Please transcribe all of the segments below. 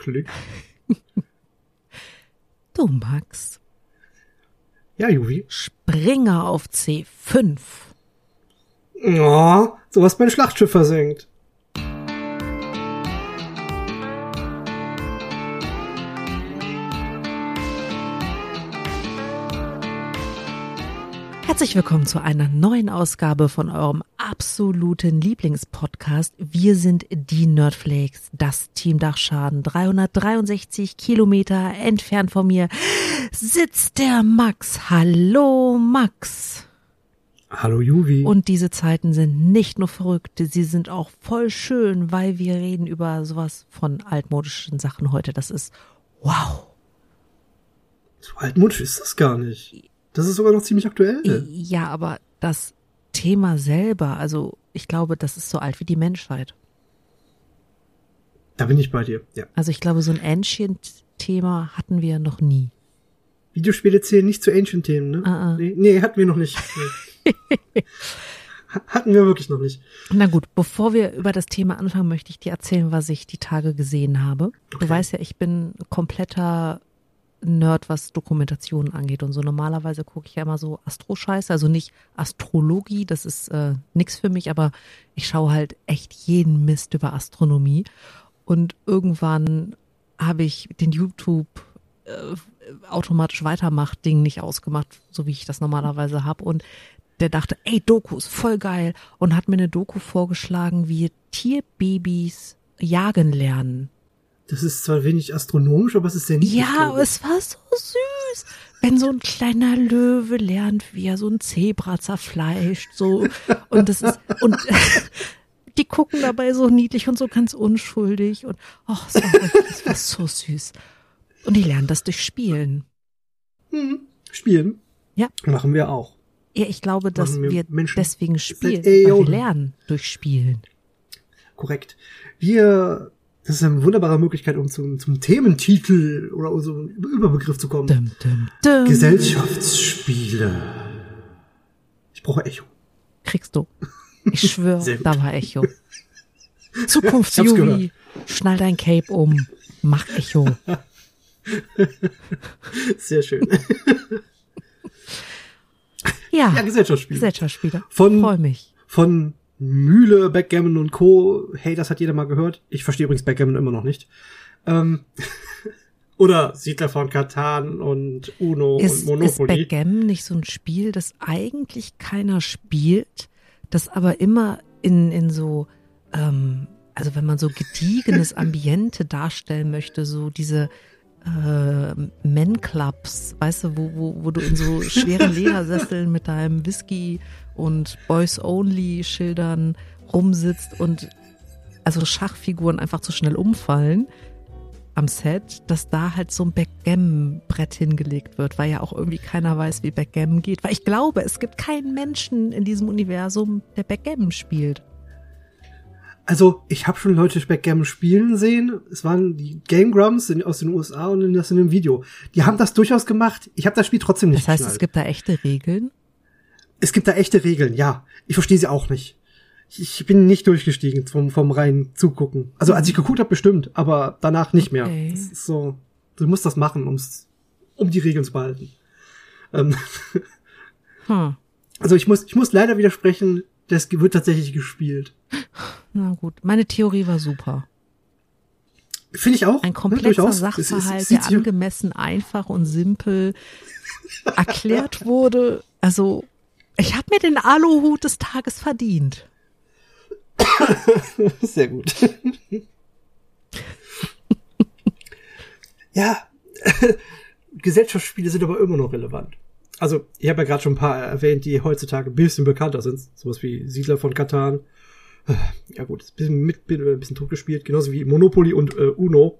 Klick. Du, Max, Ja, Juvi. Springer auf C5. Oh, so hast mein Schlachtschiff versenkt. Herzlich willkommen zu einer neuen Ausgabe von eurem absoluten Lieblingspodcast. Wir sind die Nerdflakes, das Team Dachschaden. 363 Kilometer entfernt von mir sitzt der Max. Hallo Max. Hallo Juvi. Und diese Zeiten sind nicht nur verrückt, sie sind auch voll schön, weil wir reden über sowas von altmodischen Sachen heute. Das ist wow. so altmodisch ist das gar nicht. Das ist sogar noch ziemlich aktuell. Ja, aber das Thema selber, also ich glaube, das ist so alt wie die Menschheit. Da bin ich bei dir. Ja. Also ich glaube, so ein Ancient-Thema hatten wir noch nie. Videospiele zählen nicht zu Ancient-Themen, ne? Ah, ah. Nee, nee, hatten wir noch nicht. Hatten wir wirklich noch nicht. Na gut, bevor wir über das Thema anfangen, möchte ich dir erzählen, was ich die Tage gesehen habe. Du Okay. weißt ja, ich bin kompletter Nerd, was Dokumentationen angeht und so. Normalerweise gucke ich ja immer so Astro-Scheiße, also nicht Astrologie, das ist äh, nix für mich, aber ich schaue halt echt jeden Mist über Astronomie. Und irgendwann habe ich den YouTube äh, automatisch weitermacht Ding nicht ausgemacht, so wie ich das normalerweise habe. Und der dachte, ey, Doku ist voll geil und hat mir eine Doku vorgeschlagen, wie Tierbabys jagen lernen. Das ist zwar wenig astronomisch, aber es ist sehr niedlich. Ja, aber es war so süß. Wenn so ein kleiner Löwe lernt, wie er so ein Zebra zerfleischt, so. Und das ist, und die gucken dabei so niedlich und so ganz unschuldig und, ach, wirklich- es war so süß. Und die lernen das durch Spielen. Hm. Spielen. Ja. Machen wir auch. Ja, ich glaube, dass Machen wir Menschen deswegen spielen, weil wir lernen durch Spielen. Korrekt. Wir, das ist eine wunderbare Möglichkeit, um zum, zum Thementitel oder so einen Überbegriff zu kommen. Dum, dum, dum. Gesellschaftsspiele. Ich brauche Echo. Kriegst du. Ich schwöre, da war Echo. Zukunfts Ich hab's Juvi, schnall dein Cape um, mach Echo. Sehr schön. Ja, ja, Gesellschaftsspiele. Gesellschaftsspieler. Von- Freu mich. Von Mühle, Backgammon und Co. Hey, das hat jeder mal gehört. Ich verstehe übrigens Backgammon immer noch nicht. Ähm, oder Siedler von Katan und Uno Ist, und ist Monopoly. Backgammon nicht so ein Spiel, das eigentlich keiner spielt, das aber immer in, in so, ähm, also wenn man so gediegenes Ambiente darstellen möchte, so diese äh, Men-Clubs, weißt du, wo, wo, wo du in so schweren Ledersesseln mit deinem Whisky und Boys-Only-Schildern rumsitzt und also Schachfiguren einfach zu schnell umfallen am Set, dass da halt so ein Backgammon-Brett hingelegt wird, weil ja auch irgendwie keiner weiß, wie Backgammon geht. Weil ich glaube, es gibt keinen Menschen in diesem Universum, der Backgammon spielt. Also, ich habe schon Leute Backgammon spielen sehen. Es waren die Game Grumps aus den USA und das in einem Video. Die haben das durchaus gemacht. Ich habe das Spiel trotzdem nicht Das heißt, es geschnallt. gibt da echte Regeln. Es gibt da echte Regeln, ja. Ich verstehe sie auch nicht. Ich, bin nicht durchgestiegen vom, vom reinen Zugucken. Also als ich geguckt habe, bestimmt, aber danach nicht mehr. Okay. Ist so, du musst das machen, um's, um die Regeln zu behalten. Ähm, Hm. also ich muss, ich muss leider widersprechen, das wird tatsächlich gespielt. Na gut, meine Theorie war super. Finde ich auch. Ein ne, komplexer es- es Sachverhalt, sieht der sich- angemessen einfach und simpel erklärt wurde. Also, ich habe mir den Aluhut des Tages verdient. Sehr gut. ja, Gesellschaftsspiele sind aber immer noch relevant. Also, ich habe ja gerade schon ein paar erwähnt, die heutzutage ein bisschen bekannter sind. Sowas wie Siedler von Katan. Ja gut, ist ein bisschen mit, ein bisschen totgespielt, genauso wie Monopoly und äh, Uno.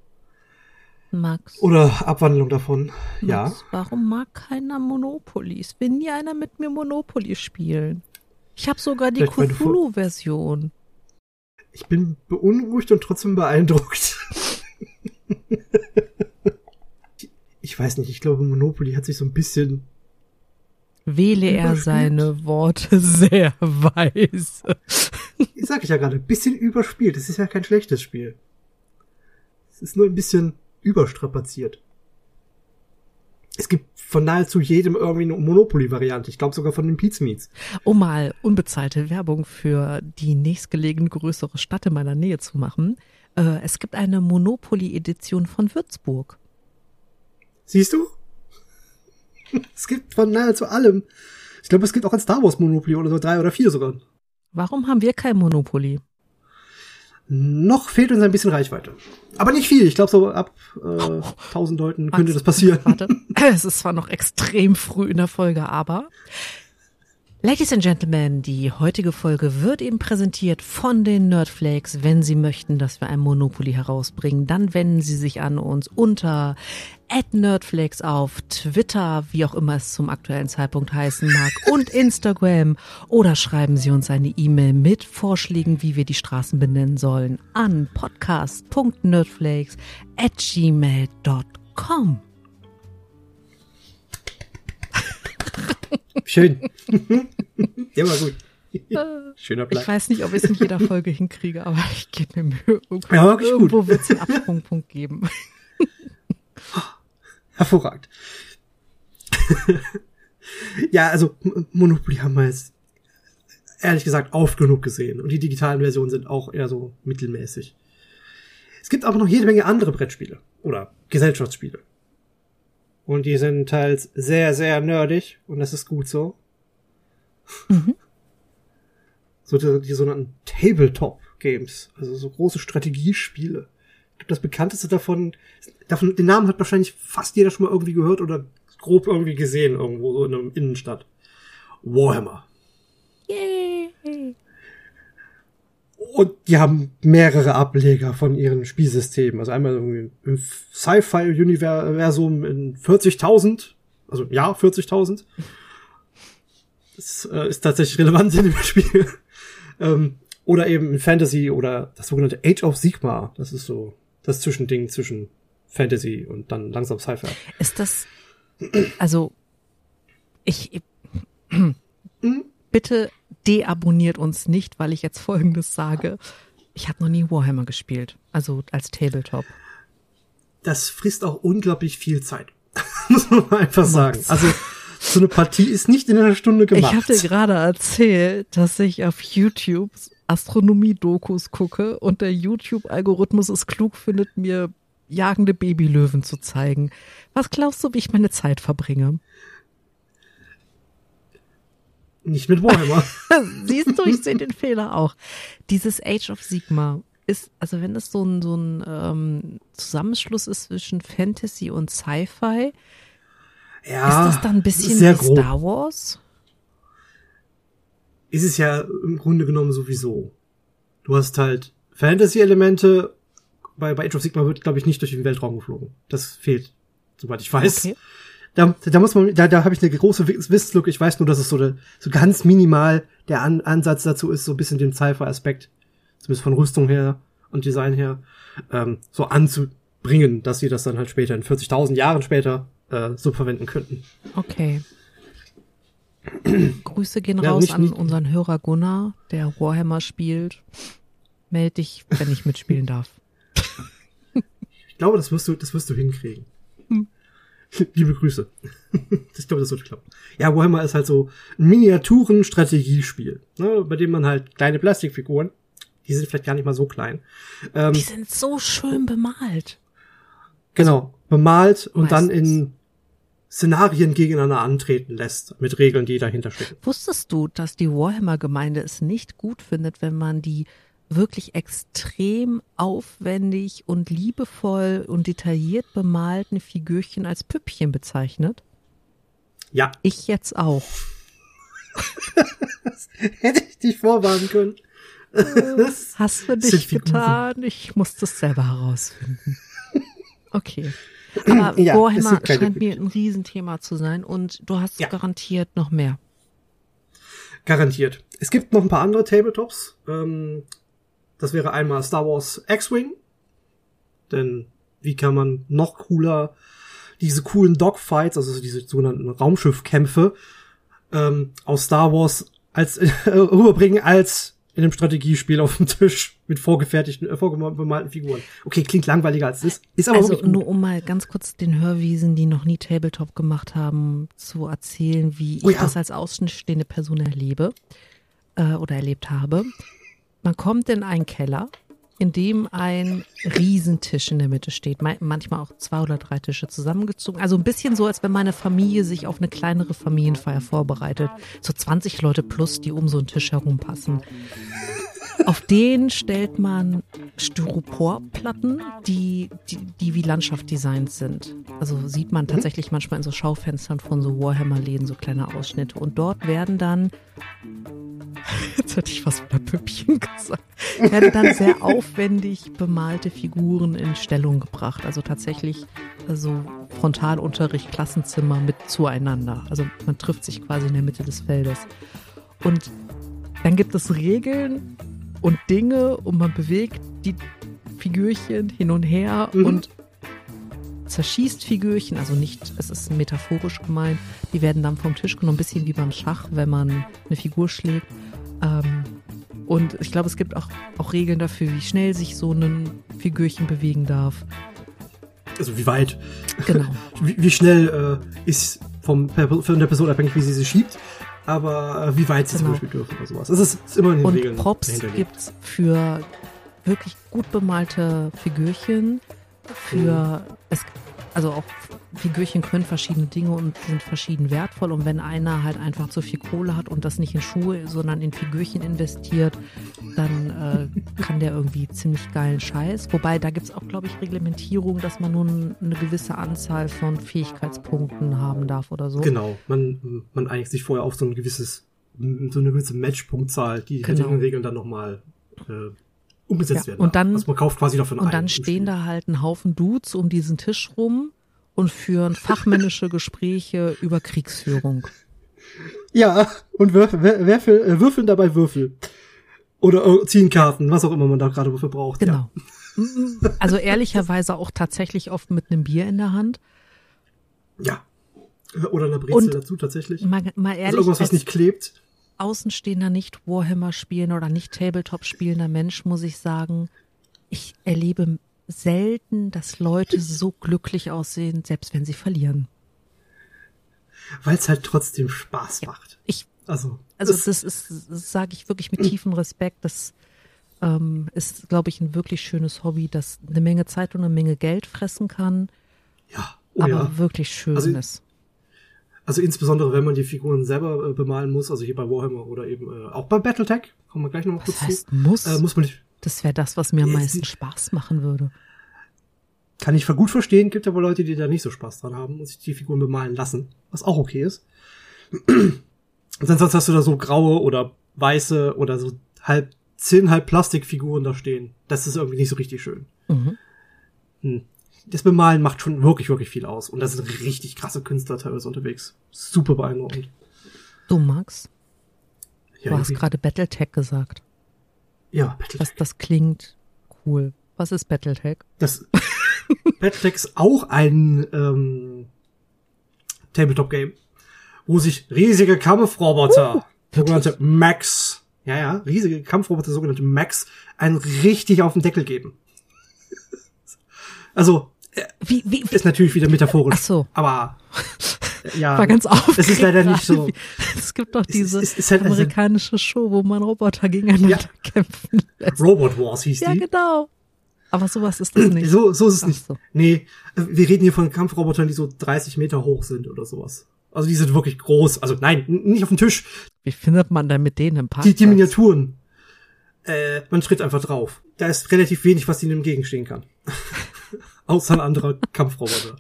Max, Oder Abwandlung davon. Ja. Max, warum mag keiner Monopoly? Es will nie einer mit mir Monopoly spielen. Ich habe sogar die Cthulhu-Version. Ich bin beunruhigt und trotzdem beeindruckt. ich weiß nicht, ich glaube, Monopoly hat sich so ein bisschen Wähle er seine Worte sehr weise. sag ich ja gerade, ein bisschen überspielt. Das ist ja kein schlechtes Spiel. Es ist nur ein bisschen überstrapaziert. Es gibt von nahezu jedem irgendwie eine Monopoly-Variante. Ich glaube sogar von den Pizmeets. Um mal unbezahlte Werbung für die nächstgelegene größere Stadt in meiner Nähe zu machen. Äh, es gibt eine Monopoly-Edition von Würzburg. Siehst du? Es gibt von nahezu allem. Ich glaube, es gibt auch ein Star Wars Monopoly oder so drei oder vier sogar. Warum haben wir kein Monopoly? Noch fehlt uns ein bisschen Reichweite. Aber nicht viel. Ich glaube, so ab äh, 1000 Leuten könnte das passieren. Warte, es ist zwar noch extrem früh in der Folge, aber Ladies and Gentlemen, die heutige Folge wird eben präsentiert von den Nerdflakes. Wenn Sie möchten, dass wir ein Monopoly herausbringen, dann wenden Sie sich an uns unter @nerdflakes auf Twitter, wie auch immer es zum aktuellen Zeitpunkt heißen mag, und Instagram oder schreiben Sie uns eine E-Mail mit Vorschlägen, wie wir die Straßen benennen sollen, an podcast.nerdflakes Schön. ja, war gut. Schöner Plan. Ich weiß nicht, ob ich es in jeder Folge hinkriege, aber ich gebe mir Mühe. Irgendwo, Ja, wirklich gut. irgendwo wird es einen Absprungpunkt geben. Hervorragend. ja, also Monopoly haben wir jetzt ehrlich gesagt oft genug gesehen. Und die digitalen Versionen sind auch eher so mittelmäßig. Es gibt aber noch jede Menge andere Brettspiele oder Gesellschaftsspiele. Und die sind teils sehr, sehr nerdig und das ist gut so. Mhm. So die, die sogenannten Tabletop-Games, also so große Strategiespiele. Ich glaube, das bekannteste davon, davon, den Namen hat wahrscheinlich fast jeder schon mal irgendwie gehört oder grob irgendwie gesehen irgendwo so in einer Innenstadt. Warhammer. Yay. Und die haben mehrere Ableger von ihren Spielsystemen. Also einmal irgendwie im Sci-Fi-Universum in 40.000. Also ja, 40.000. Das äh, ist tatsächlich relevant in dem Spiel. ähm, oder eben in Fantasy oder das sogenannte Age of Sigmar. Das ist so das Zwischending zwischen Fantasy und dann langsam Sci-Fi. Ist das, also, ich, bitte deabonniert uns nicht, weil ich jetzt Folgendes sage. Ich habe noch nie Warhammer gespielt, also als Tabletop. Das frisst auch unglaublich viel Zeit. Muss man einfach sagen. Also so eine Partie ist nicht in einer Stunde gemacht. Ich hatte gerade erzählt, dass ich auf YouTube Astronomie-Dokus gucke und der YouTube-Algorithmus es klug findet, mir jagende Babylöwen zu zeigen. Was glaubst du, wie ich meine Zeit verbringe? Nicht mit Warhammer. Siehst du, ich sehe den Fehler auch. Dieses Age of Sigma ist, also wenn es so ein, so ein ähm, Zusammenschluss ist zwischen Fantasy und Sci-Fi, ja, ist das dann ein bisschen sehr wie. Star Wars? Ist es ja im Grunde genommen sowieso. Du hast halt Fantasy-Elemente. Bei, bei Age of Sigma wird, glaube ich, nicht durch den Weltraum geflogen. Das fehlt, soweit ich weiß. Okay. Da, da muss man, da, da habe ich eine große Wiss- Wisslücke. Ich weiß nur, dass es so, de, so ganz minimal der An Ansatz dazu ist, so ein bisschen den Sci-Fi-Aspekt, zumindest von Rüstung her und Design her, ähm, so anzubringen, dass sie das dann halt später in 40.000 Jahren später äh, so verwenden könnten. Okay. Grüße gehen Ja, raus nicht- an nicht- unseren Hörer Gunnar, der Warhammer spielt. Meld dich, wenn ich mitspielen darf. Ich glaube, das wirst du, das wirst du hinkriegen. Liebe Grüße. ich glaube, das wird klappen. Ja, Warhammer ist halt so ein Miniaturen-Strategiespiel, ne, bei dem man halt kleine Plastikfiguren, die sind vielleicht gar nicht mal so klein, ähm, Die sind so schön bemalt. genau, bemalt und dann in Szenarien gegeneinander antreten lässt, mit Regeln, die dahinter stecken. Wusstest du, dass die Warhammer-Gemeinde es nicht gut findet, wenn man die wirklich extrem aufwendig und liebevoll und detailliert bemalten Figürchen als Püppchen bezeichnet? Ja, Ich jetzt auch. hätte ich dich vorwarnen können. Das- Hast du Figuren. getan? Ich muss das selber herausfinden. Okay. Aber Ja, Warhammer scheint mir ein Riesenthema zu sein und du hast Ja. garantiert noch mehr. Garantiert. Es gibt noch ein paar andere Tabletops. Ähm, das wäre einmal Star Wars X-Wing. Denn wie kann man noch cooler diese coolen Dogfights, also diese sogenannten Raumschiffkämpfe, ähm, aus Star Wars als rüberbringen als in einem Strategiespiel auf dem Tisch mit vorgefertigten, äh, vorgemalten Figuren. Okay, klingt langweiliger als es ist, ist aber also nur um mal ganz kurz den Hörwiesen, die noch nie Tabletop gemacht haben, zu erzählen, wie oh, ich ja. das als außenstehende Person erlebe äh, oder erlebt habe. Man kommt in einen Keller, in dem ein Riesentisch in der Mitte steht. Manchmal auch zwei oder drei Tische zusammengezogen. Also ein bisschen so, als wenn meine Familie sich auf eine kleinere Familienfeier vorbereitet. So 20 Leute plus, die um so einen Tisch herum passen. Auf den stellt man Styroporplatten, die, die, die wie Landschaft designt sind. Also sieht man tatsächlich manchmal in so Schaufenstern von so Warhammer-Läden so kleine Ausschnitte. Und dort werden dann Jetzt hätte ich was bei Püppchen gesagt. Werden dann sehr aufwendig bemalte Figuren in Stellung gebracht. Also tatsächlich also Frontalunterricht, Klassenzimmer mit zueinander. Also man trifft sich quasi in der Mitte des Feldes. Und dann gibt es Regeln und Dinge und man bewegt die Figürchen hin und her mhm. und zerschießt Figürchen, also nicht, es ist metaphorisch gemeint, die werden dann vom Tisch genommen, ein bisschen wie beim Schach, wenn man eine Figur schlägt. Ähm, und ich glaube, es gibt auch, auch Regeln dafür, wie schnell sich so ein Figürchen bewegen darf. Also wie weit? Genau. wie, wie schnell äh, ist vom, von der Person abhängig, wie sie sie schiebt aber äh, wie weit sie genau. zum Beispiel dürfen oder sowas. Das ist, ist immer in den Und Regeln. Props gibt's für wirklich gut bemalte Figürchen, für mhm. es also auch Figürchen können verschiedene Dinge und sind verschieden wertvoll. Und wenn einer halt einfach zu viel Kohle hat und das nicht in Schuhe, sondern in Figürchen investiert, dann äh, kann der irgendwie ziemlich geilen Scheiß. Wobei da gibt es auch, glaube ich, Reglementierung, dass man nun eine gewisse Anzahl von Fähigkeitspunkten haben darf oder so. Genau, man, man einigt sich vorher auf so ein gewisses, so eine gewisse Matchpunktzahl, die genau. Regeln dann nochmal äh, umgesetzt ja, werden. Und dann, also man kauft quasi davon Und dann stehen da halt ein Haufen Dudes um diesen Tisch rum und führen fachmännische Gespräche über Kriegsführung. Ja, und würfel, würfel, äh, würfeln dabei Würfel. Oder äh, ziehen Karten, was auch immer man da gerade für braucht. Genau. Ja. Also ehrlicherweise auch tatsächlich oft mit einem Bier in der Hand. Ja. Oder einer Brezel und dazu tatsächlich. Mal, mal ehrlich, also irgendwas, was nicht klebt. Außenstehender nicht Warhammer spielen oder nicht Tabletop spielender Mensch, muss ich sagen, ich erlebe selten, dass Leute so glücklich aussehen, selbst wenn sie verlieren. Weil es halt trotzdem Spaß macht. Ich, also, also das, das ist, sage ich wirklich mit tiefem Respekt. Das ähm, ist, glaube ich, ein wirklich schönes Hobby, das eine Menge Zeit und eine Menge Geld fressen kann. Ja, oh aber ja. wirklich schön also, ist. Also insbesondere, wenn man die Figuren selber äh, bemalen muss, also hier bei Warhammer oder eben äh, auch bei Battletech, kommen wir gleich nochmal kurz heißt, zu. Muss? Äh, muss man nicht, das wäre das, was mir am meisten Spaß machen würde. Kann ich gut verstehen, gibt aber Leute, die da nicht so Spaß dran haben und sich die Figuren bemalen lassen, was auch okay ist. Und sonst hast du da so graue oder weiße oder so halb zehn halb Plastikfiguren da stehen. Das ist irgendwie nicht so richtig schön. Mhm. Hm. Das Bemalen macht schon wirklich, wirklich viel aus. Und da sind richtig krasse Künstler teilweise unterwegs. Super beeindruckend. Du, Max? Ja, du hast gerade Battletech gesagt. Ja, Battletech. Das, das klingt cool. Was ist Battletech? Das Battletech ist auch ein ähm, Tabletop-Game, wo sich riesige Kampfroboter, uh, sogenannte Max, ja, ja, riesige Kampfroboter, sogenannte Max, einen richtig auf den Deckel geben. Also, äh, wie, wie, wie, ist natürlich wieder metaphorisch. Ach so. Aber ja, war ganz aufgeregt. Das ist leider nicht so. Es gibt doch diese es, es, es halt amerikanische Show, wo man Roboter gegeneinander ja. kämpfen lässt. Robot Wars hieß ja, die. Ja, genau. Aber sowas ist das nicht. So, so ist es Ach nicht. So. Nee, wir reden hier von Kampfrobotern, die so 30 Meter hoch sind oder sowas. Also die sind wirklich groß. Also nein, nicht auf dem Tisch. Wie findet man denn mit denen im Park? Die, die Miniaturen. Äh, man tritt einfach drauf. Da ist relativ wenig, was ihnen entgegenstehen kann. Außer ein anderer Kampfroboter.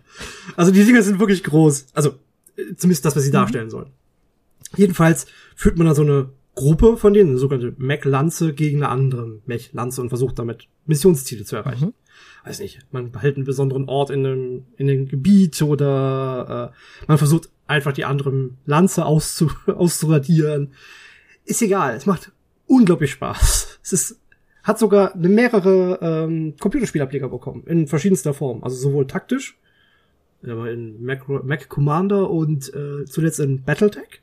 Also die Dinger sind wirklich groß. Also Zumindest das, was sie mhm. darstellen sollen. Jedenfalls führt man da so eine Gruppe von denen, eine sogenannte Mech-Lanze gegen eine andere Mech-Lanze und versucht damit Missionsziele zu erreichen. Mhm. Weiß nicht, man behält einen besonderen Ort in einem, in dem Gebiet oder äh, man versucht einfach die andere Lanze auszu, auszuradieren. Ist egal, es macht unglaublich Spaß. Es ist, hat sogar mehrere ähm, Computerspielableger bekommen, in verschiedenster Form. Also sowohl taktisch, in Mac, Mac Commander und äh, zuletzt in Battletech.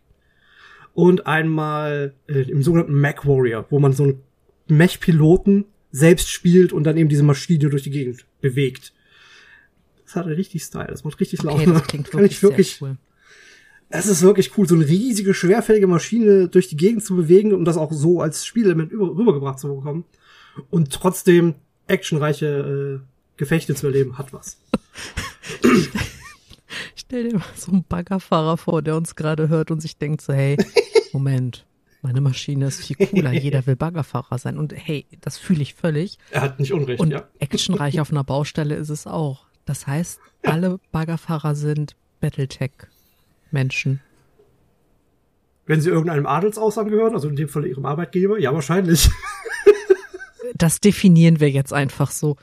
Und einmal äh, im sogenannten Mac Warrior, wo man so ein Mech-Piloten selbst spielt und dann eben diese Maschine durch die Gegend bewegt. Das hat richtig Style, das macht richtig Okay, Laune. das klingt wirklich, ich wirklich cool. es ist wirklich cool, so eine riesige, schwerfällige Maschine durch die Gegend zu bewegen und das auch so als Spielelement über, rübergebracht zu bekommen. Und trotzdem actionreiche äh, Gefechte zu erleben, hat was. Stell dir mal so einen Baggerfahrer vor, der uns gerade hört und sich denkt so, hey, Moment, meine Maschine ist viel cooler, jeder will Baggerfahrer sein. Und hey, das fühle ich völlig. Er hat nicht Unrecht, Und ja. actionreich auf einer Baustelle ist es auch. Das heißt, alle Baggerfahrer sind Battletech-Menschen. Wenn sie irgendeinem Adelsaus angehören, also in dem Fall ihrem Arbeitgeber, ja, wahrscheinlich. Das definieren wir jetzt einfach so.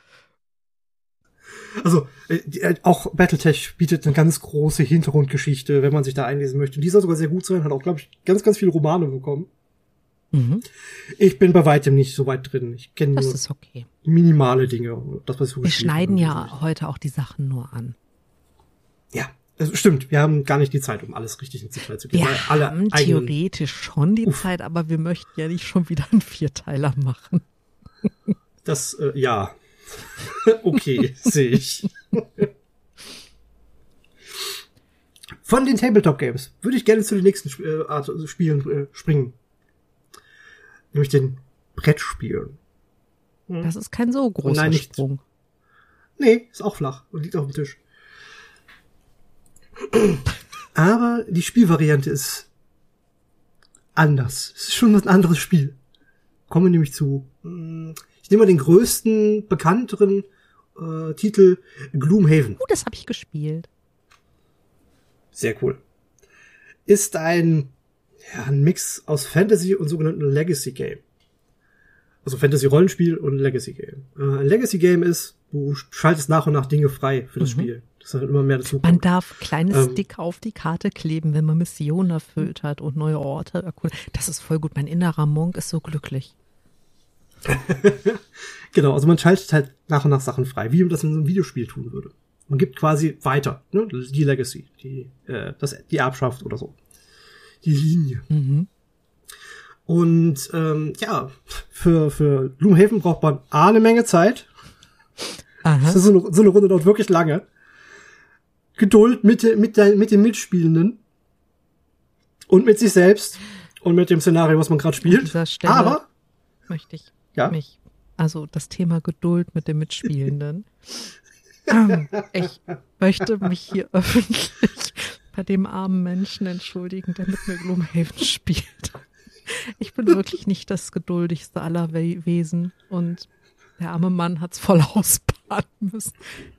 Also äh, äh, auch Battletech bietet eine ganz große Hintergrundgeschichte, wenn man sich da einlesen möchte. Und die soll sogar sehr gut sein, hat auch, glaube ich, ganz, ganz viele Romane bekommen. Mhm, Ich bin bei weitem nicht so weit drin. Ich kenne nur okay. minimale Dinge. Das, was Wir schneiden ja heute auch die Sachen nur an. Ja, also stimmt. Wir haben gar nicht die Zeit, um alles richtig ins Detail zu gehen. Wir haben theoretisch schon die Zeit, aber wir möchten ja nicht schon wieder einen Vierteiler machen. Das, äh, ja. okay, sehe ich. Von den Tabletop Games würde ich gerne zu den nächsten äh, Art also Spielen äh, springen. Nämlich den Brettspielen. Das ist kein so großer Nein, nicht. Sprung. Nee, ist auch flach und liegt auf dem Tisch. Aber die Spielvariante ist anders. Es ist schon ein anderes Spiel. Kommen wir nämlich zu. hm, Ich nehme mal den größten, bekannteren äh, Titel Gloomhaven. Oh, das habe ich gespielt. Sehr cool. Ist ein, ja, ein Mix aus Fantasy und sogenannten Legacy Game. Also Fantasy Rollenspiel und Legacy Game. Äh, ein Legacy Game ist, du schaltest nach und nach Dinge frei für das Spiel. Das halt immer mehr dazu Mhm. Man darf kleine Ähm. Sticker auf die Karte kleben, wenn man Missionen erfüllt hat und neue Orte erkundet. Das ist voll gut. Mein innerer Monk ist so glücklich. Genau, also man schaltet halt nach und nach Sachen frei, wie man das in so einem Videospiel tun würde. Man gibt quasi weiter, ne, die Legacy, die, äh, das, die Erbschaft oder so. Die Linie. Mhm. Und ähm, ja, für, für Gloomhaven braucht man A, eine Menge Zeit. Aha. Das ist so, eine, so eine Runde dauert wirklich lange. Geduld mit, mit, de- mit den Mitspielenden. Und mit sich selbst. Und mit dem Szenario, was man gerade spielt. Aber, möchte ich ja, mich, also das Thema Geduld mit den Mitspielenden. Ähm, ich möchte mich hier öffentlich bei dem armen Menschen entschuldigen, der mit mir Gloomhaven spielt. Ich bin wirklich nicht das geduldigste aller We Wesen und der arme Mann hat's voll ausbaden müssen.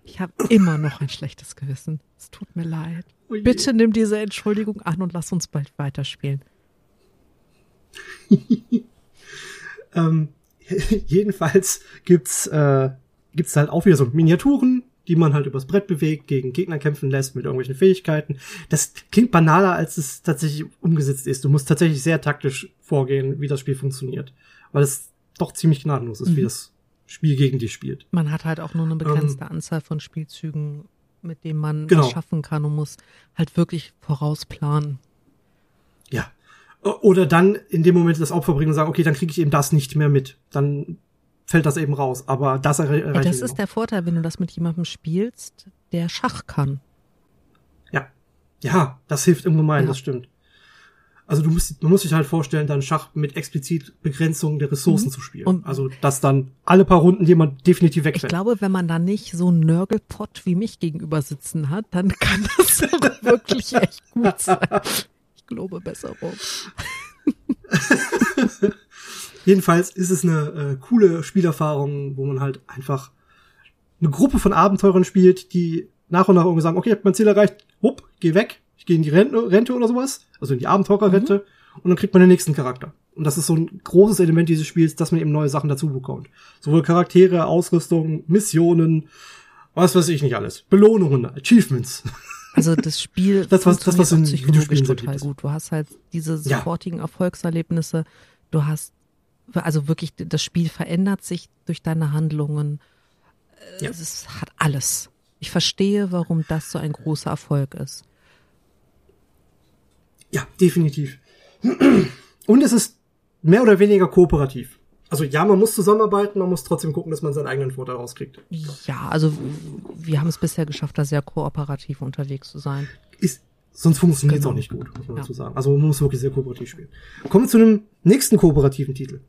Ich habe immer noch ein schlechtes Gewissen. Es tut mir leid. Oh. Bitte nimm diese Entschuldigung an und lass uns bald weiterspielen. ähm, jedenfalls gibt's, äh, gibt's halt auch wieder so Miniaturen, die man halt übers Brett bewegt, gegen Gegner kämpfen lässt mit irgendwelchen Fähigkeiten. Das klingt banaler, als es tatsächlich umgesetzt ist. Du musst tatsächlich sehr taktisch vorgehen, wie das Spiel funktioniert. Weil es doch ziemlich gnadenlos ist, wie Mhm. das Spiel gegen dich spielt. Man hat halt auch nur eine begrenzte Anzahl von Spielzügen, mit denen man Genau. was schaffen kann und muss halt wirklich vorausplanen. Oder dann in dem Moment das Opfer bringen und sagen, okay, dann kriege ich eben das nicht mehr mit. Dann fällt das eben raus. Aber das erre Ja, das ist noch. der Vorteil, wenn du das mit jemandem spielst, der Schach kann. Ja. Ja, das hilft im Gemeinen, Ja. das stimmt. Also du musst, man muss sich halt vorstellen, dann Schach mit explizit Begrenzung der Ressourcen Mhm. zu spielen. Und- also, dass dann alle paar Runden jemand definitiv Ich wegfällt. glaube, wenn man da nicht so einen Nörgelpott wie mich gegenüber sitzen hat, dann kann das auch wirklich echt gut sein. Ich glaube Besserung. Jedenfalls ist es eine äh, coole Spielerfahrung, wo man halt einfach eine Gruppe von Abenteurern spielt, die nach und nach irgendwie sagen, okay, ich hab mein Ziel erreicht, hup, geh weg, ich gehe in die Rente, Rente oder sowas, also in die Abenteurerrente, und dann kriegt man den nächsten Charakter. Und das ist so ein großes Element dieses Spiels, dass man eben neue Sachen dazu bekommt. Sowohl Charaktere, Ausrüstung, Missionen, was weiß ich nicht alles. Belohnungen, Achievements. Also das Spiel Das, was- das, was in psychologisch total gut. Du hast halt diese Ja. sofortigen Erfolgserlebnisse. Du hast also wirklich das Spiel verändert sich durch deine Handlungen. Äh, Ja. Es hat alles. Ich verstehe, warum das so ein großer Erfolg ist. Ja, definitiv. Und es ist mehr oder weniger kooperativ. Also ja, man muss zusammenarbeiten, man muss trotzdem gucken, dass man seinen eigenen Vorteil rauskriegt. Ja, also wir haben es bisher geschafft, da sehr kooperativ unterwegs zu sein. Ist, sonst funktioniert es Genau. auch nicht gut, muss man Ja. dazu sagen. Also man muss wirklich sehr kooperativ spielen. Kommen wir zu einem nächsten kooperativen Titel.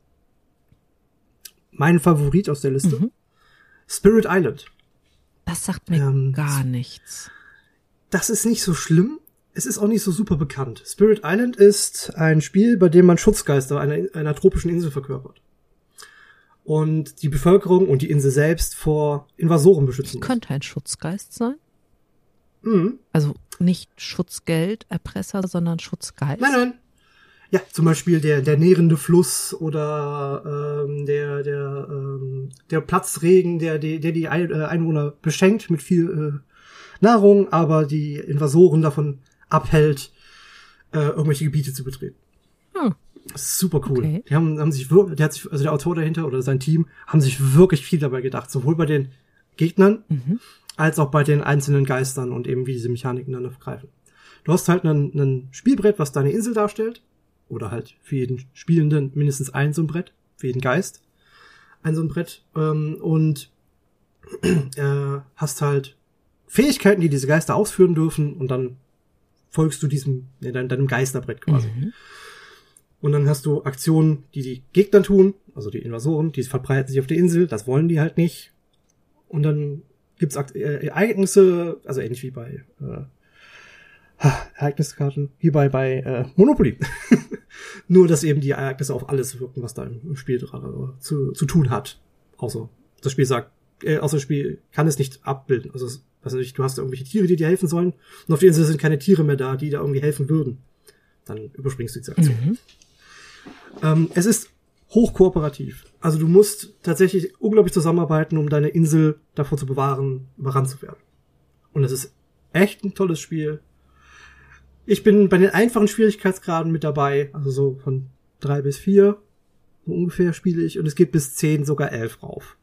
Mein Favorit aus der Liste. Mhm. Spirit Island. Das sagt mir Ähm, gar nichts. Das ist nicht so schlimm. Es ist auch nicht so super bekannt. Spirit Island ist ein Spiel, bei dem man Schutzgeister einer, einer tropischen Insel verkörpert. Und die Bevölkerung und die Insel selbst vor Invasoren beschützen muss. Könnte ein Schutzgeist sein? Mhm. Also nicht Schutzgeld, Erpresser, sondern Schutzgeist. Nein, nein. Ja, zum Beispiel der, der nährende Fluss oder ähm, der, der, ähm, der Platzregen, der, der, der die äh, Einwohner beschenkt mit viel äh, Nahrung, aber die Invasoren davon abhält, äh, irgendwelche Gebiete zu betreten. Super cool. Okay. Die haben, haben sich wirklich, der hat sich, also der Autor dahinter oder sein Team haben sich wirklich viel dabei gedacht, sowohl bei den Gegnern Mhm. als auch bei den einzelnen Geistern und eben wie diese Mechaniken dann greifen. Du hast halt ein, Spielbrett, was deine Insel darstellt. Oder halt für jeden Spielenden mindestens ein so ein Brett. Für jeden Geist ein so ein Brett. Ähm, und äh, hast halt Fähigkeiten, die diese Geister ausführen dürfen. Und dann folgst du diesem, ja, dein- deinem Geisterbrett quasi. Mhm. Und dann hast du Aktionen, die die Gegner tun, also die Invasoren, die verbreiten sich auf der Insel, das wollen die halt nicht. Und dann gibt's Akt äh, Ereignisse, also ähnlich wie bei äh, Ereigniskarten, wie bei, bei äh, Monopoly. Nur, dass eben die Ereignisse auf alles wirken, was da im, Spiel äh, zu, zu tun hat. Außer das Spiel sagt, äh, außer das Spiel kann es nicht abbilden. Also, es- du hast da irgendwelche Tiere, die dir helfen sollen, und auf der Insel sind keine Tiere mehr da, die da irgendwie helfen würden. Dann überspringst du diese Aktion. Mhm. Ähm, es ist hochkooperativ. Also du musst tatsächlich unglaublich zusammenarbeiten, um deine Insel davor zu bewahren, überrannt zu werden. Und es ist echt ein tolles Spiel. Ich bin bei den einfachen Schwierigkeitsgraden mit dabei, also so von drei bis vier, so ungefähr spiele ich, und es geht bis zehn, sogar elf rauf.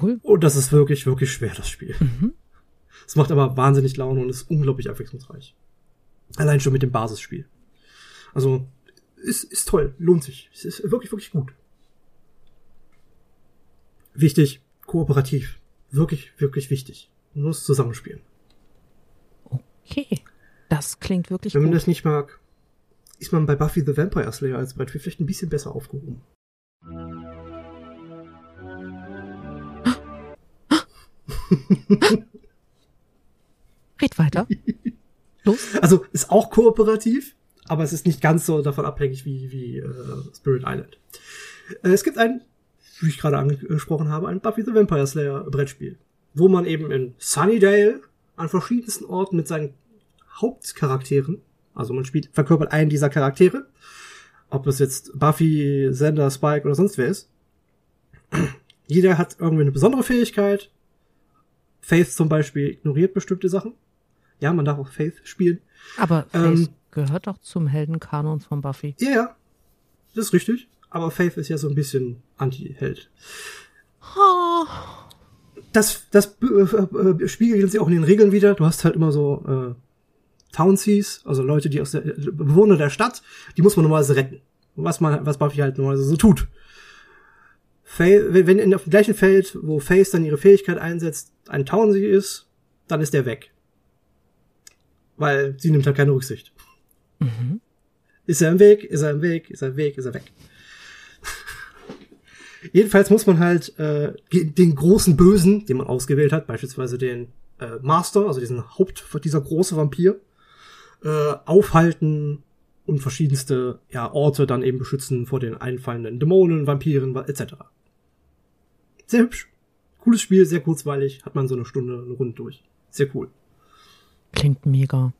Cool. Und das ist wirklich, wirklich schwer, das Spiel. Mhm. Es macht aber wahnsinnig Laune und ist unglaublich abwechslungsreich. Allein schon mit dem Basisspiel. Also, ist, ist toll, lohnt sich. Es ist wirklich, wirklich gut. Wichtig, kooperativ. Wirklich, wirklich wichtig. Man muss zusammenspielen. Okay. Das klingt wirklich Wenn man gut. das nicht mag, ist man bei Buffy the Vampire Slayer als Brettspiel vielleicht ein bisschen besser aufgehoben. Red weiter. Los. Also ist auch kooperativ, aber es ist nicht ganz so davon abhängig wie, wie äh, Spirit Island. Äh, es gibt ein, wie ich gerade angesprochen habe, ein Buffy the Vampire Slayer Brettspiel, wo man eben in Sunnydale an verschiedensten Orten mit seinen Hauptcharakteren, also man spielt, verkörpert einen dieser Charaktere, ob es jetzt Buffy, Xander, Spike oder sonst wer ist. Jeder hat irgendwie eine besondere Fähigkeit. Faith zum Beispiel ignoriert bestimmte Sachen. Ja, man darf auch Faith spielen. Aber Ähm, Faith gehört doch zum Heldenkanon von Buffy. Ja, ja, das ist richtig. Aber Faith ist ja so ein bisschen Anti-Held. Oh. Das, das äh, äh, spiegelt sich auch in den Regeln wieder. Du hast halt immer so äh, Townsees, also Leute, die aus der äh, Bewohner der Stadt, die muss man normalerweise retten. Was man, was Buffy halt normalerweise so tut. Faith, wenn in, auf dem gleichen Feld, wo Faith dann ihre Fähigkeit einsetzt, ein Townsee ist, dann ist der weg. Weil sie nimmt halt keine Rücksicht. Mhm. Ist er im Weg? Ist er im Weg? Ist er im Weg? Ist er weg? Jedenfalls muss man halt äh, den großen Bösen, den man ausgewählt hat, beispielsweise den äh, Master, also diesen Haupt, dieser große Vampir, äh, aufhalten und verschiedenste ja, Orte dann eben beschützen vor den einfallenden Dämonen, Vampiren etc. Sehr hübsch. Cooles Spiel, sehr kurzweilig, hat man so eine Stunde eine Runde durch. Sehr cool. Klingt mega.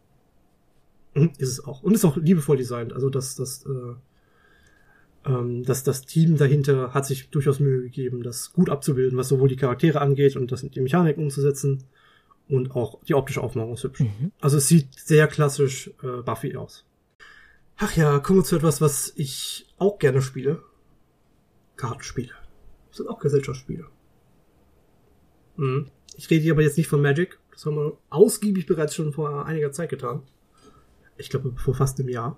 Mhm, Ist es auch. Und ist auch liebevoll designt. Also das, das, äh, ähm, das, das Team dahinter hat sich durchaus Mühe gegeben, das gut abzubilden, was sowohl die Charaktere angeht und das die Mechaniken umzusetzen. Und auch die optische Aufmachung ist hübsch. Mhm. Also es sieht sehr klassisch äh, Buffy aus. Ach ja, kommen wir zu etwas, was ich auch gerne spiele. Kartenspiele. Das sind auch Gesellschaftsspiele. Mhm. Ich rede hier aber jetzt nicht von Magic. Das haben wir ausgiebig bereits schon vor einiger Zeit getan. Ich glaube, vor fast einem Jahr.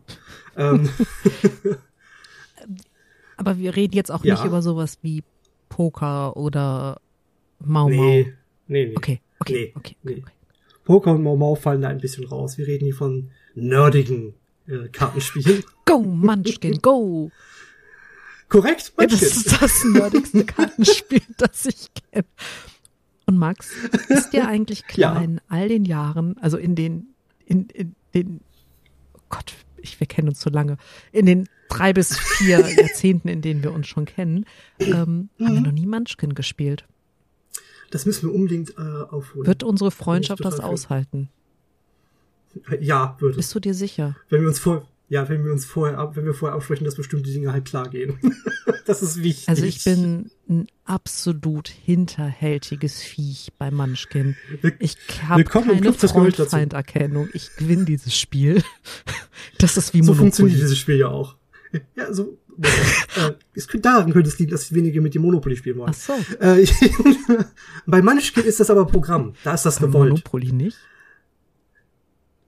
ähm, Aber wir reden jetzt auch Ja. nicht über sowas wie Poker oder Mau Mau. Nee, nee, nee. Okay, okay, Nee, okay, nee. okay. Poker und Mau Mau fallen da ein bisschen raus. Wir reden hier von nerdigen äh, Kartenspielen. Go, Munchkin, go! Korrekt? Ja, das Munchkin. ist das nerdigste Kartenspiel, das ich kenne. Und Max, ist dir eigentlich klar Ja. in all den Jahren, also in den, in, in den, Gott, ich, wir kennen uns so lange, in den drei bis vier Jahrzehnten, in denen wir uns schon kennen, ähm, haben Mhm. wir noch nie Munchkin gespielt. Das müssen wir unbedingt äh, aufholen. Wird unsere Freundschaft das aushalten? ja, würde. Bist du dir sicher? Wenn wir uns vor, ja, wenn wir uns vorher, ab, wenn wir vorher absprechen, dass bestimmte Dinge halt klar gehen. das ist wichtig. Also ich bin ein absolut hinterhältiges Viech bei Munchkin. Ich habe keine. Freund-Feinderkennung. Ich gewinne dieses Spiel. Das ist wie so Monopoly. funktioniert dieses Spiel ja auch. Ja, so. äh, es könnte, daran könnte es liegen, dass wenige mit dem Monopoly spielen wollen. Ach so. Äh, bei Munchkin ist das aber Programm. Da ist das Bei gewollt. Monopoly nicht?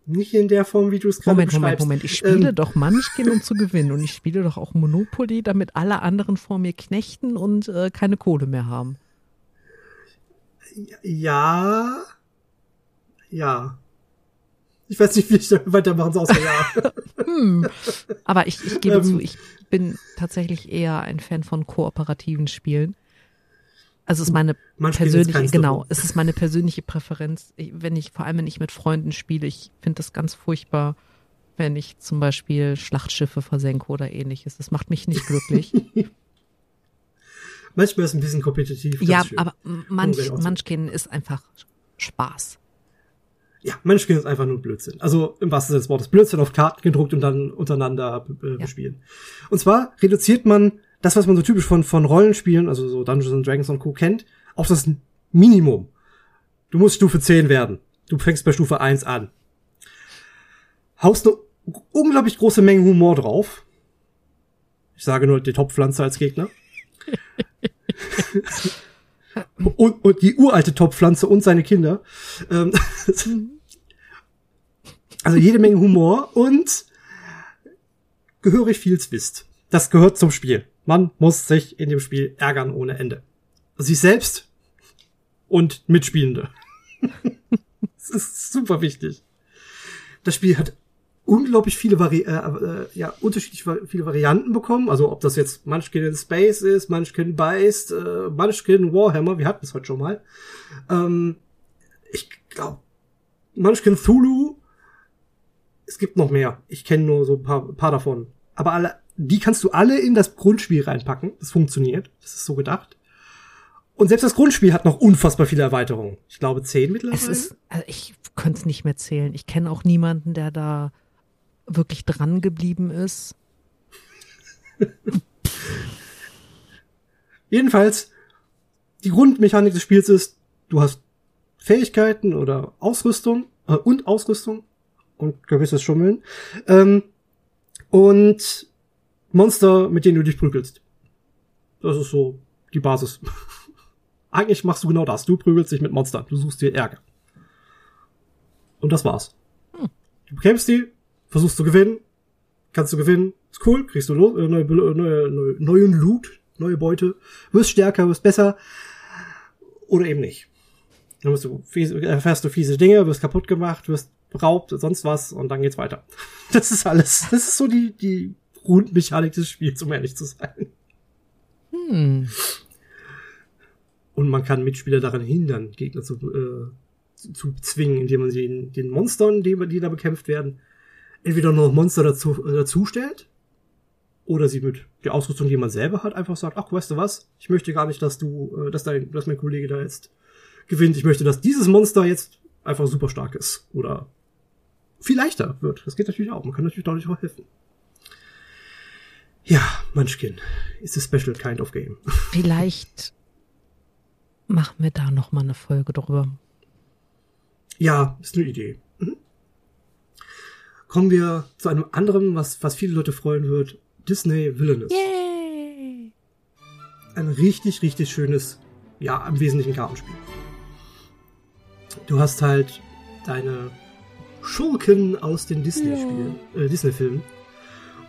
Nicht in der Form, wie du es gerade Moment, Moment, beschreibst. Moment. Ich spiele Ähm, doch Munchkin, um zu gewinnen. Und ich spiele doch auch Monopoly, damit alle anderen vor mir knechten und äh, keine Kohle mehr haben. Ja. Ja. Ich weiß nicht, wie ich da weitermachen soll, außer ja. Hm. Aber ich, ich gebe Ähm. zu, ich bin tatsächlich eher ein Fan von kooperativen Spielen. Also es ist meine ist persönliche, genau, es ist meine persönliche Präferenz. Ich, wenn ich, vor allem wenn ich mit Freunden spiele, ich finde das ganz furchtbar, wenn ich zum Beispiel Schlachtschiffe versenke oder ähnliches. Das macht mich nicht glücklich. Manchmal ist es ein bisschen kompetitiv. ja, aber manch, sagen. Munchkin ist einfach Spaß. Ja, Munchkin ist einfach nur Blödsinn. Also im wahrsten Sinne des Wortes. Blödsinn auf Karten gedruckt und dann untereinander äh, Ja. bespielen. Und zwar reduziert man das, was man so typisch von, von Rollenspielen, also so Dungeons and Dragons und Co. kennt, auf das Minimum. Du musst Stufe 10 werden. Du fängst bei Stufe 1 an. Haust eine unglaublich große Menge Humor drauf. Ich sage nur die Topfpflanze als Gegner. und, und die uralte Topfpflanze und seine Kinder. Ähm, also jede Menge Humor und gehörig viel Zwist. Das gehört zum Spiel. Man muss sich in dem Spiel ärgern ohne Ende. Sich selbst und Mitspielende. Das ist super wichtig. Das Spiel hat unglaublich viele Vari äh, äh, ja, unterschiedlich viele Varianten bekommen. Also ob das jetzt Munchkin in Space ist, Munchkin Beist, äh, Munchkin Warhammer, wir hatten es heute schon mal. Ähm, ich glaube, Munchkin Thulu, es gibt noch mehr. Ich kenne nur so ein paar, ein paar davon. Aber alle, die kannst du alle in das Grundspiel reinpacken. Das funktioniert. Das ist so gedacht. Und selbst das Grundspiel hat noch unfassbar viele Erweiterungen. Ich glaube zehn mittlerweile. Es ist, also ich könnte es nicht mehr zählen. Ich kenne auch niemanden, der da wirklich dran geblieben ist. Jedenfalls, die Grundmechanik des Spiels ist, du hast Fähigkeiten oder Ausrüstung äh, und Ausrüstung und gewisses Schummeln ähm, und Monster, mit denen du dich prügelst. Das ist so die Basis. Eigentlich machst du genau das. Du prügelst dich mit Monstern. Du suchst dir Ärger. Und das war's. Du bekämpfst die, versuchst zu gewinnen, kannst du gewinnen, ist cool, kriegst du äh, neue, neue, neue, neuen Loot, neue Beute, wirst stärker, wirst besser oder eben nicht. Dann wirst du fies, erfährst du fiese Dinge, wirst kaputt gemacht, wirst beraubt, sonst was und dann geht's weiter. Das ist alles. Das ist so die, die Grundmechanik des Spiels, um ehrlich zu sein. Hm. Und man kann Mitspieler daran hindern, Gegner zu, äh, zu, zu zwingen, indem man sie den, den Monstern, die, die da bekämpft werden, entweder noch Monster dazu, äh, dazu stellt, oder sie mit der Ausrüstung, die man selber hat, einfach sagt, ach, weißt du was, ich möchte gar nicht, dass du, äh, dass dein, dass mein Kollege da jetzt gewinnt. Ich möchte, dass dieses Monster jetzt einfach super stark ist. Oder viel leichter wird. Das geht natürlich auch. Man kann natürlich dadurch auch helfen. Ja, Munchkin ist a special kind of game. Vielleicht machen wir da noch mal eine Folge drüber. Ja, ist eine Idee. Mhm. Kommen wir zu einem anderen, was, was viele Leute freuen wird. Disney Villainous. Yay! Ein richtig, richtig schönes, ja, im Wesentlichen Kartenspiel. Du hast halt deine Schurken aus den Disney-Spielen, äh, Disney-Filmen.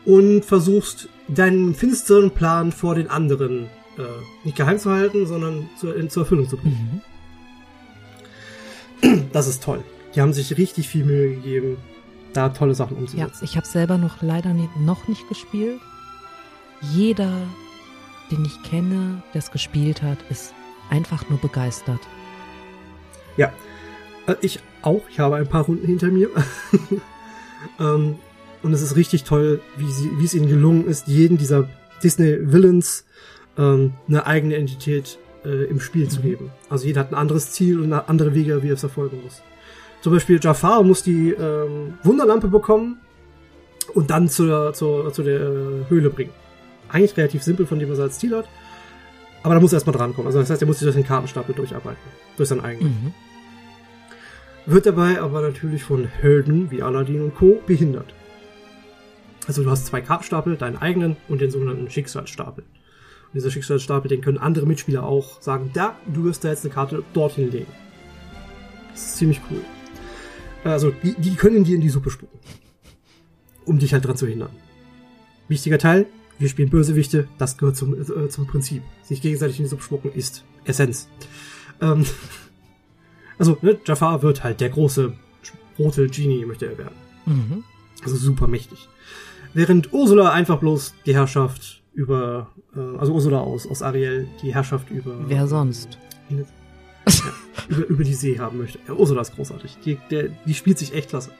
Und versuchst deinen finsteren Plan vor den anderen äh, nicht geheim zu halten, sondern zur, in, zur Erfüllung zu bringen. Mhm. Das ist toll. Die haben sich richtig viel Mühe gegeben, da tolle Sachen umzusetzen. Ja, ich habe selber noch leider nie, noch nicht gespielt. Jeder, den ich kenne, der es gespielt hat, ist einfach nur begeistert. Ja, äh, ich auch. Ich habe ein paar Runden hinter mir. ähm, und es ist richtig toll, wie, sie, wie es ihnen gelungen ist, jeden dieser Disney-Villains ähm, eine eigene Identität äh, im Spiel mhm. zu geben. Also jeder hat ein anderes Ziel und andere Wege, wie er es verfolgen muss. Zum Beispiel Jafar muss die ähm, Wunderlampe bekommen und dann zur, zur, zu der äh, Höhle bringen. Eigentlich relativ simpel, von dem was er als Ziel hat. Aber da muss er erstmal drankommen. Also das heißt, er muss sich durch den Kartenstapel durcharbeiten. Durch seinen eigenen. Mhm. Wird dabei aber natürlich von Helden wie Aladdin und Co. behindert. Also du hast zwei Kartenstapel, deinen eigenen und den sogenannten Schicksalsstapel. Und dieser Schicksalsstapel, den können andere Mitspieler auch sagen, da, du wirst da jetzt eine Karte dorthin legen. Das ist ziemlich cool. Also, die, die können dir in die Suppe spucken. Um dich halt dran zu hindern. Wichtiger Teil, wir spielen Bösewichte, das gehört zum, äh, zum Prinzip. Sich gegenseitig in die Suppe spucken ist Essenz. Ähm, also, ne, Jafar wird halt der große rote Genie, möchte er werden. Mhm. Also super mächtig. Während Ursula einfach bloß die Herrschaft über, äh, also Ursula aus, aus Ariel, die Herrschaft über. Wer sonst? Ja, über, über die See haben möchte. Ja, Ursula ist großartig. Die, der, die spielt sich echt klasse.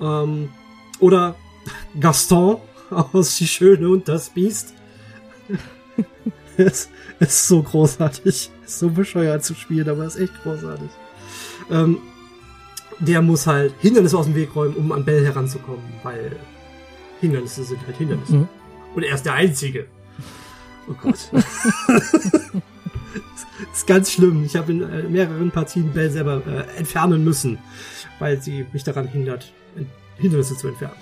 Ähm, oder Gaston aus Die Schöne und das Biest. es ist so großartig. Ist so bescheuert zu spielen, aber ist echt großartig. Ähm, der muss halt Hindernisse aus dem Weg räumen, um an Bell heranzukommen, weil Hindernisse sind halt Hindernisse. Mhm. Und er ist der Einzige. Oh Gott. das ist ganz schlimm. Ich habe in äh, mehreren Partien Bell selber äh, entfernen müssen, weil sie mich daran hindert, Hindernisse zu entfernen.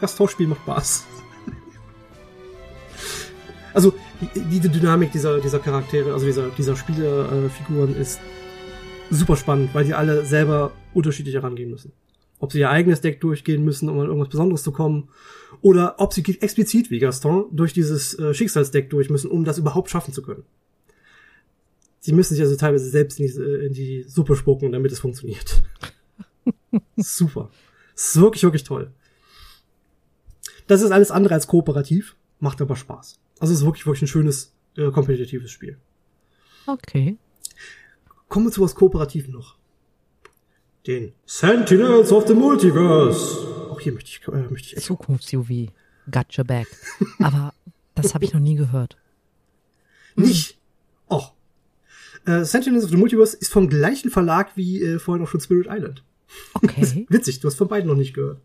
das Tauschspiel macht Spaß. Also, die, diese Dynamik dieser, dieser Charaktere, also dieser, dieser Spielerfiguren äh, ist super spannend, weil die alle selber unterschiedlich herangehen müssen ob sie ihr eigenes Deck durchgehen müssen, um an irgendwas Besonderes zu kommen, oder ob sie explizit wie Gaston durch dieses äh, Schicksalsdeck durch müssen, um das überhaupt schaffen zu können. Sie müssen sich also teilweise selbst in die, in die Suppe spucken, damit es funktioniert. Super. ist wirklich, wirklich toll. Das ist alles andere als kooperativ, macht aber Spaß. Also es ist wirklich, wirklich ein schönes, äh, kompetitives Spiel. Okay. Kommen wir zu was Kooperativen noch den Sentinels of the Multiverse. Auch hier möchte ich, äh, möchte ich Zukunfts-UV. Gotcha back. Aber das habe ich noch nie gehört. Nicht? Oh. Äh, Sentinels of the Multiverse ist vom gleichen Verlag wie äh, vorhin auch schon Spirit Island. Okay. Witzig, du hast von beiden noch nicht gehört.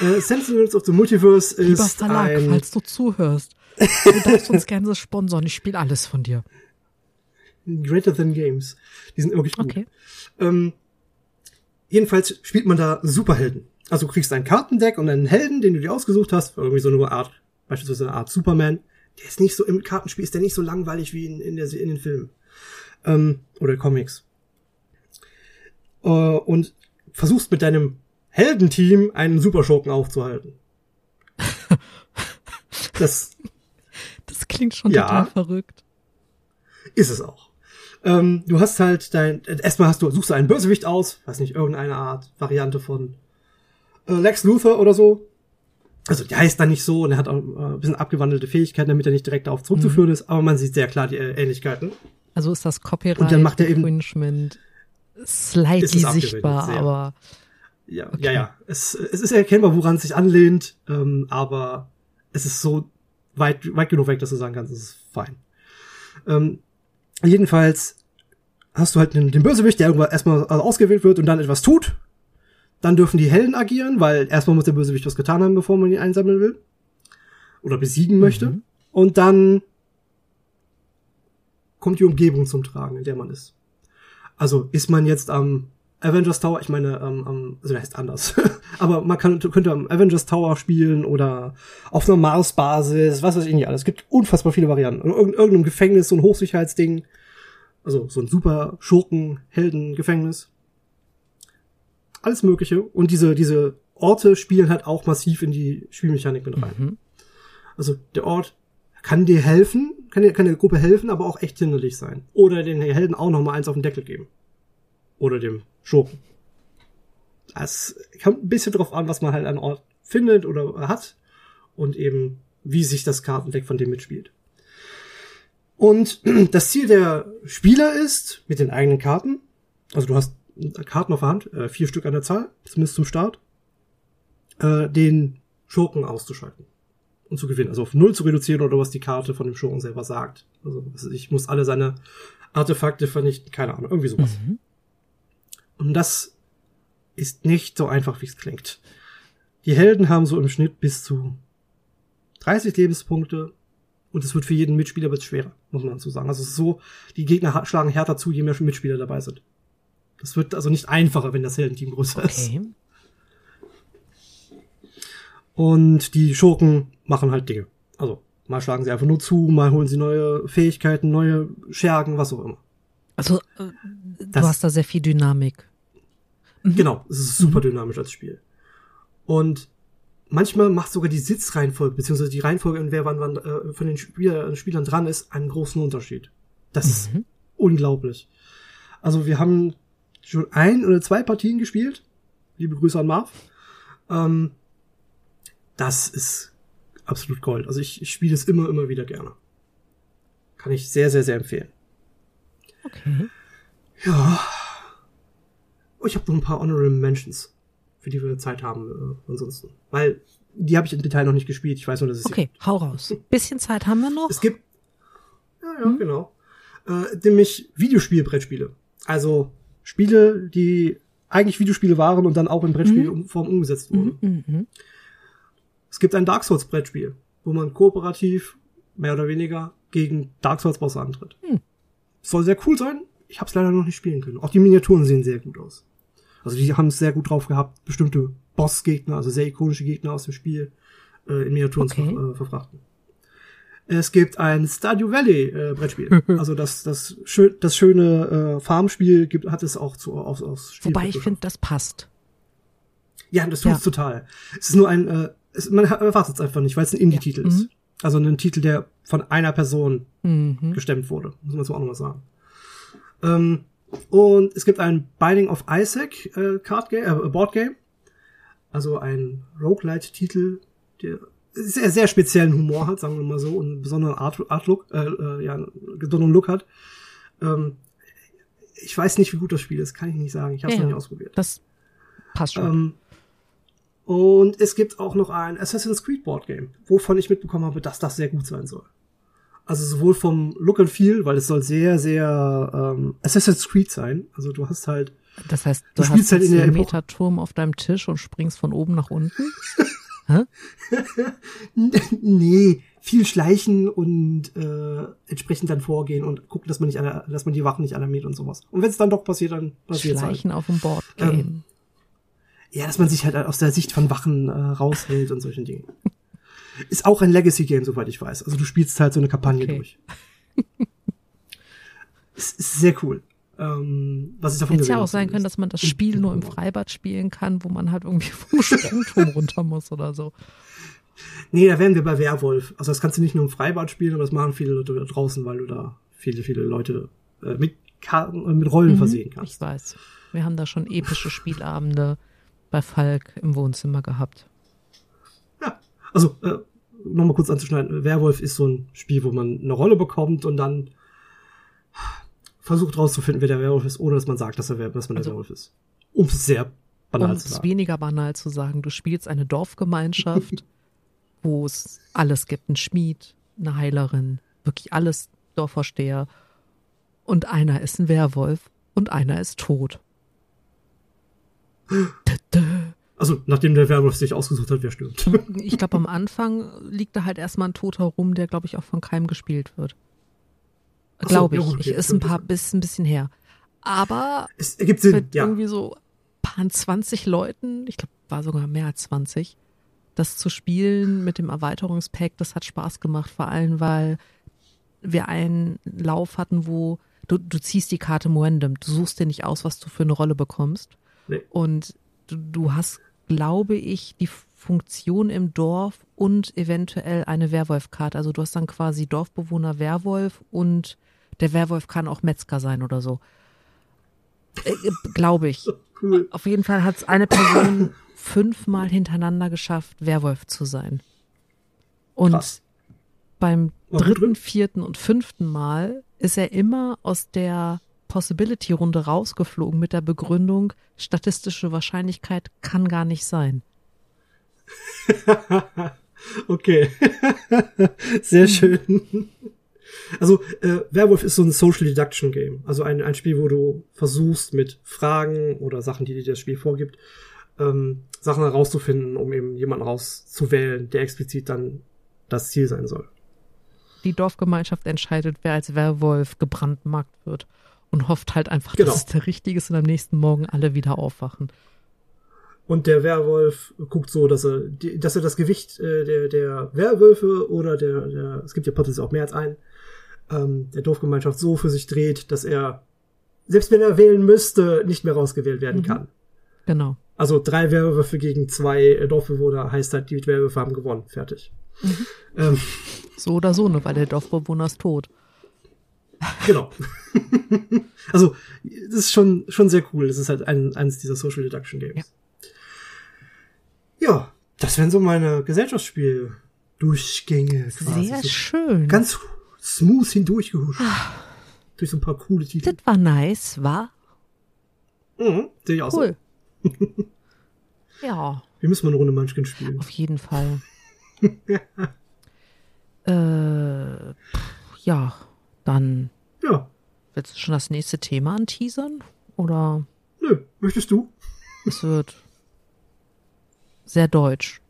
äh, Sentinels of the Multiverse ist Lieber Verlag, ein... falls du zuhörst. Du darfst uns gerne sponsern. Ich spiele alles von dir. Greater Than Games. Die sind wirklich gut. Okay. Ähm, Jedenfalls spielt man da Superhelden. Also du kriegst ein Kartendeck und einen Helden, den du dir ausgesucht hast, irgendwie so eine Art, beispielsweise eine Art Superman. Der ist nicht so, im Kartenspiel ist der nicht so langweilig wie in, in, der, in den Filmen. Ähm, oder Comics. Äh, und versuchst mit deinem Heldenteam einen Superschurken aufzuhalten. Das, das klingt schon ja, total verrückt. Ist es auch. Ähm, du hast halt dein, erstmal hast du, suchst du einen Bösewicht aus, weiß nicht, irgendeine Art Variante von äh, Lex Luthor oder so. Also der heißt dann nicht so und er hat auch äh, ein bisschen abgewandelte Fähigkeiten, damit er nicht direkt darauf zurückzuführen mhm. ist, aber man sieht sehr klar die äh, Ähnlichkeiten. Also ist das Copyright und dann macht er eben, Infringement slightly sichtbar, sehr. aber ja, okay. ja, ja. Es, es ist erkennbar, woran es sich anlehnt, ähm, aber es ist so weit, weit genug weg, dass du sagen kannst, es ist fein. Ähm, Jedenfalls hast du halt den, den Bösewicht, der irgendwann erstmal ausgewählt wird und dann etwas tut. Dann dürfen die Helden agieren, weil erstmal muss der Bösewicht was getan haben, bevor man ihn einsammeln will. Oder besiegen möchte. Mhm. Und dann kommt die Umgebung zum Tragen, in der man ist. Also ist man jetzt am Avengers Tower, ich meine, ähm, ähm, also der heißt anders. Aber man kann, könnte am Avengers Tower spielen oder auf einer Mars-Basis, was weiß ich nicht alles. Es gibt unfassbar viele Varianten. Oder irg irgendeinem Gefängnis, so ein Hochsicherheitsding. Also so ein super Schurken-Helden-Gefängnis. Alles Mögliche. Und diese, diese Orte spielen halt auch massiv in die Spielmechanik mit rein. Mhm. Also der Ort kann dir helfen, kann dir, kann der Gruppe helfen, aber auch echt hinderlich sein. Oder den Helden auch noch mal eins auf den Deckel geben. Oder dem Schurken. Es kommt ein bisschen drauf an, was man halt an Ort findet oder hat und eben wie sich das Kartendeck von dem mitspielt. Und das Ziel der Spieler ist, mit den eigenen Karten, also du hast Karten auf der Hand, äh, vier Stück an der Zahl, zumindest zum Start, äh, den Schurken auszuschalten und zu gewinnen. Also auf Null zu reduzieren oder was die Karte von dem Schurken selber sagt. Also ich muss alle seine Artefakte vernichten, keine Ahnung, irgendwie sowas. Mhm. Und das ist nicht so einfach, wie es klingt. Die Helden haben so im Schnitt bis zu 30 Lebenspunkte und es wird für jeden Mitspieler wird schwerer, muss man dazu sagen. Also es ist so, die Gegner schlagen härter zu, je mehr Mitspieler dabei sind. Das wird also nicht einfacher, wenn das Heldenteam größer okay. ist. Und die Schurken machen halt Dinge. Also mal schlagen sie einfach nur zu, mal holen sie neue Fähigkeiten, neue Schergen, was auch immer. Also äh, du das, hast da sehr viel Dynamik. Mhm. Genau, es ist super dynamisch als Spiel. Und manchmal macht sogar die Sitzreihenfolge, beziehungsweise die Reihenfolge, in wer wann, wann äh, von den Spieler, Spielern dran ist, einen großen Unterschied. Das mhm. ist unglaublich. Also wir haben schon ein oder zwei Partien gespielt. Liebe Grüße an Marv. Ähm, das ist absolut Gold. Also ich, ich spiele es immer, immer wieder gerne. Kann ich sehr, sehr, sehr empfehlen. Okay. Ja. Oh, ich habe noch ein paar Honorable Mentions, für die wir Zeit haben äh, ansonsten. Weil die habe ich im Detail noch nicht gespielt. Ich weiß nur, dass es Okay, hau raus. Bisschen Zeit haben wir noch. Es gibt ja, ja, hm? genau. Äh, nämlich Videospielbrettspiele. Also Spiele, die eigentlich Videospiele waren und dann auch in Brettspielform mhm. umgesetzt wurden. Mhm, mh. Es gibt ein Dark Souls Brettspiel, wo man kooperativ mehr oder weniger gegen Dark Souls Bosse antritt. Mhm. Soll sehr cool sein. Ich habe es leider noch nicht spielen können. Auch die Miniaturen sehen sehr gut aus. Also die haben es sehr gut drauf gehabt, bestimmte Bossgegner, also sehr ikonische Gegner aus dem Spiel äh, in Miniaturen okay. zu äh, verfrachten. Es gibt ein Stardew Valley äh, Brettspiel. also das das schön das schöne äh, Farmspiel gibt hat es auch zu aus aus Spiel Wobei ich finde, das passt. Ja, das tut's ja. total. Es ist nur ein äh, es, man erwartet es einfach nicht, weil es ein Indie-Titel ja. ist. Mhm. Also ein Titel, der von einer Person mhm. gestemmt wurde, muss man so auch nochmal sagen. Ähm, und es gibt ein Binding of Isaac äh, Card Game, äh, Board Game. Also ein Roguelite-Titel, der sehr, sehr speziellen Humor hat, sagen wir mal so, und einen besonderen Art, Art Look, äh, äh, ja, einen besonderen Look hat. Ähm, ich weiß nicht, wie gut das Spiel ist, kann ich nicht sagen. Ich habe es ja, noch nicht ausprobiert. Das passt schon. Ähm, und es gibt auch noch ein Assassin's Creed Board Game, wovon ich mitbekommen habe, dass das sehr gut sein soll. Also sowohl vom Look and Feel, weil es soll sehr, sehr ähm, Assassin's Creed sein. Also du hast halt. Das heißt, du, du spielst halt in der Meterturm auf deinem Tisch und springst von oben nach unten? Nee, viel schleichen und äh, entsprechend dann vorgehen und gucken, dass man nicht, alle, dass man die Wachen nicht alarmiert und sowas. Und wenn es dann doch passiert, dann passiert Schleichen halt. auf dem Board Game. Ähm, ja, dass man sich halt aus der Sicht von Wachen äh, raushält und solchen Dingen. Ist auch ein Legacy-Game, soweit ich weiß. Also du spielst halt so eine Kampagne okay. durch. ist, ist sehr cool. Ähm, was ich davon Hätte ja auch sein können, dass man das Spiel nur im Freibad spielen kann, wo man halt irgendwie vom Sprungturm runter muss oder so. Nee, da wären wir bei Werwolf. Also das kannst du nicht nur im Freibad spielen, aber das machen viele Leute draußen, weil du da viele, viele Leute äh, mit Karten, äh, mit Rollen mhm, versehen kannst. Ich weiß. Wir haben da schon epische Spielabende bei Falk im Wohnzimmer gehabt. Ja, also äh, nochmal kurz anzuschneiden. Werwolf ist so ein Spiel, wo man eine Rolle bekommt und dann versucht rauszufinden, wer der Werwolf ist, ohne dass man sagt, dass, er, dass man also, der Werwolf ist. Um es sehr banal um zu sagen. Um es weniger banal zu sagen, du spielst eine Dorfgemeinschaft, wo es alles gibt. Ein Schmied, eine Heilerin, wirklich alles Dorfvorsteher. Und einer ist ein Werwolf und einer ist tot. Also, nachdem der Werwolf sich ausgesucht hat, wer stirbt. Ich glaube, am Anfang liegt da halt erstmal ein Toter rum, der, glaube ich, auch von keinem gespielt wird. Glaube so, ich. Ja, okay, ist ein paar, ist ein bisschen her. Aber es ergibt Sinn, mit ja. irgendwie so paar 20 Leuten, ich glaube, war sogar mehr als 20, das zu spielen mit dem Erweiterungspack, das hat Spaß gemacht, vor allem, weil wir einen Lauf hatten, wo du, du ziehst die Karte Moendem, du suchst dir nicht aus, was du für eine Rolle bekommst. Nee. Und du, du hast glaube ich, die Funktion im Dorf und eventuell eine Werwolf-Karte. Also du hast dann quasi Dorfbewohner Werwolf und der Werwolf kann auch Metzger sein oder so. Äh, glaube ich. Cool. Auf jeden Fall hat es eine Person fünfmal hintereinander geschafft, Werwolf zu sein. Und Krass. beim dritten, vierten und fünften Mal ist er immer aus der Possibility-Runde rausgeflogen mit der Begründung, statistische Wahrscheinlichkeit kann gar nicht sein. Okay. Sehr schön. Also, äh, Werwolf ist so ein Social Deduction Game. Also ein, ein Spiel, wo du versuchst, mit Fragen oder Sachen, die dir das Spiel vorgibt, ähm, Sachen herauszufinden, um eben jemanden rauszuwählen, der explizit dann das Ziel sein soll. Die Dorfgemeinschaft entscheidet, wer als Werwolf gebrandmarkt wird und hofft halt einfach, Genau. dass es der richtige ist und am nächsten Morgen alle wieder aufwachen. Und der Werwolf guckt so, dass er, dass er das Gewicht äh, der, der Werwölfe oder der, der, es gibt ja potenziell auch mehr als einen, ähm, der Dorfgemeinschaft so für sich dreht, dass er, selbst wenn er wählen müsste, nicht mehr rausgewählt werden Mhm. kann. Genau. Also drei Werwölfe gegen zwei Dorfbewohner heißt halt, die Werwölfe haben gewonnen. Fertig. Ähm, So oder so, nur weil der Dorfbewohner ist tot. Genau. also, das ist schon, schon sehr cool. Das ist halt ein, eines dieser Social Deduction Games. Ja, das wären so meine Gesellschaftsspiel-Durchgänge quasi. Sehr so schön. ganz smooth hindurchgehuscht. Durch so ein paar coole Titel. das war nice, war Mhm, sehe ich auch cool. ja, so. Wir müssen mal eine Runde Munchkin spielen. auf jeden Fall. äh, pff, ja, dann Ja, willst du schon das nächste Thema anteasern? Oder nö, möchtest du? es wird sehr deutsch.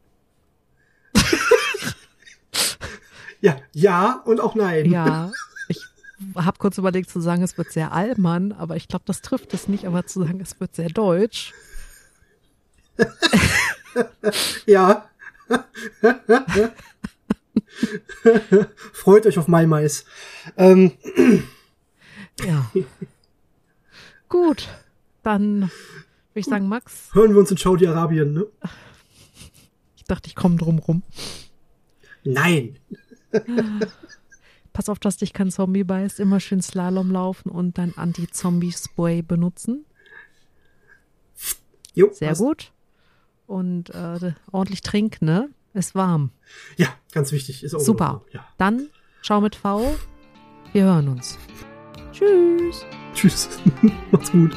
Ja, ja und auch nein. Ja, ich habe kurz überlegt zu sagen, es wird sehr Allmann, aber ich glaube, das trifft es nicht, aber zu sagen, es wird sehr deutsch. Ja. Freut euch auf Mai Mais. Ähm, Ja. Gut, dann würde ich sagen, Max, hören wir uns in Saudi-Arabien, ne? ich dachte, ich komme drum rum. Nein. Pass auf, dass dich kein Zombie beißt. Immer schön Slalom laufen und dann Anti-Zombie-Spray benutzen. Jo, Sehr passt. gut. Und äh, ordentlich trinken, ne? Ist warm. Ja, ganz wichtig. Ist auch Super. Ja. Dann schau mit V. Wir hören uns. Tschüss. Tschüss. Macht's gut.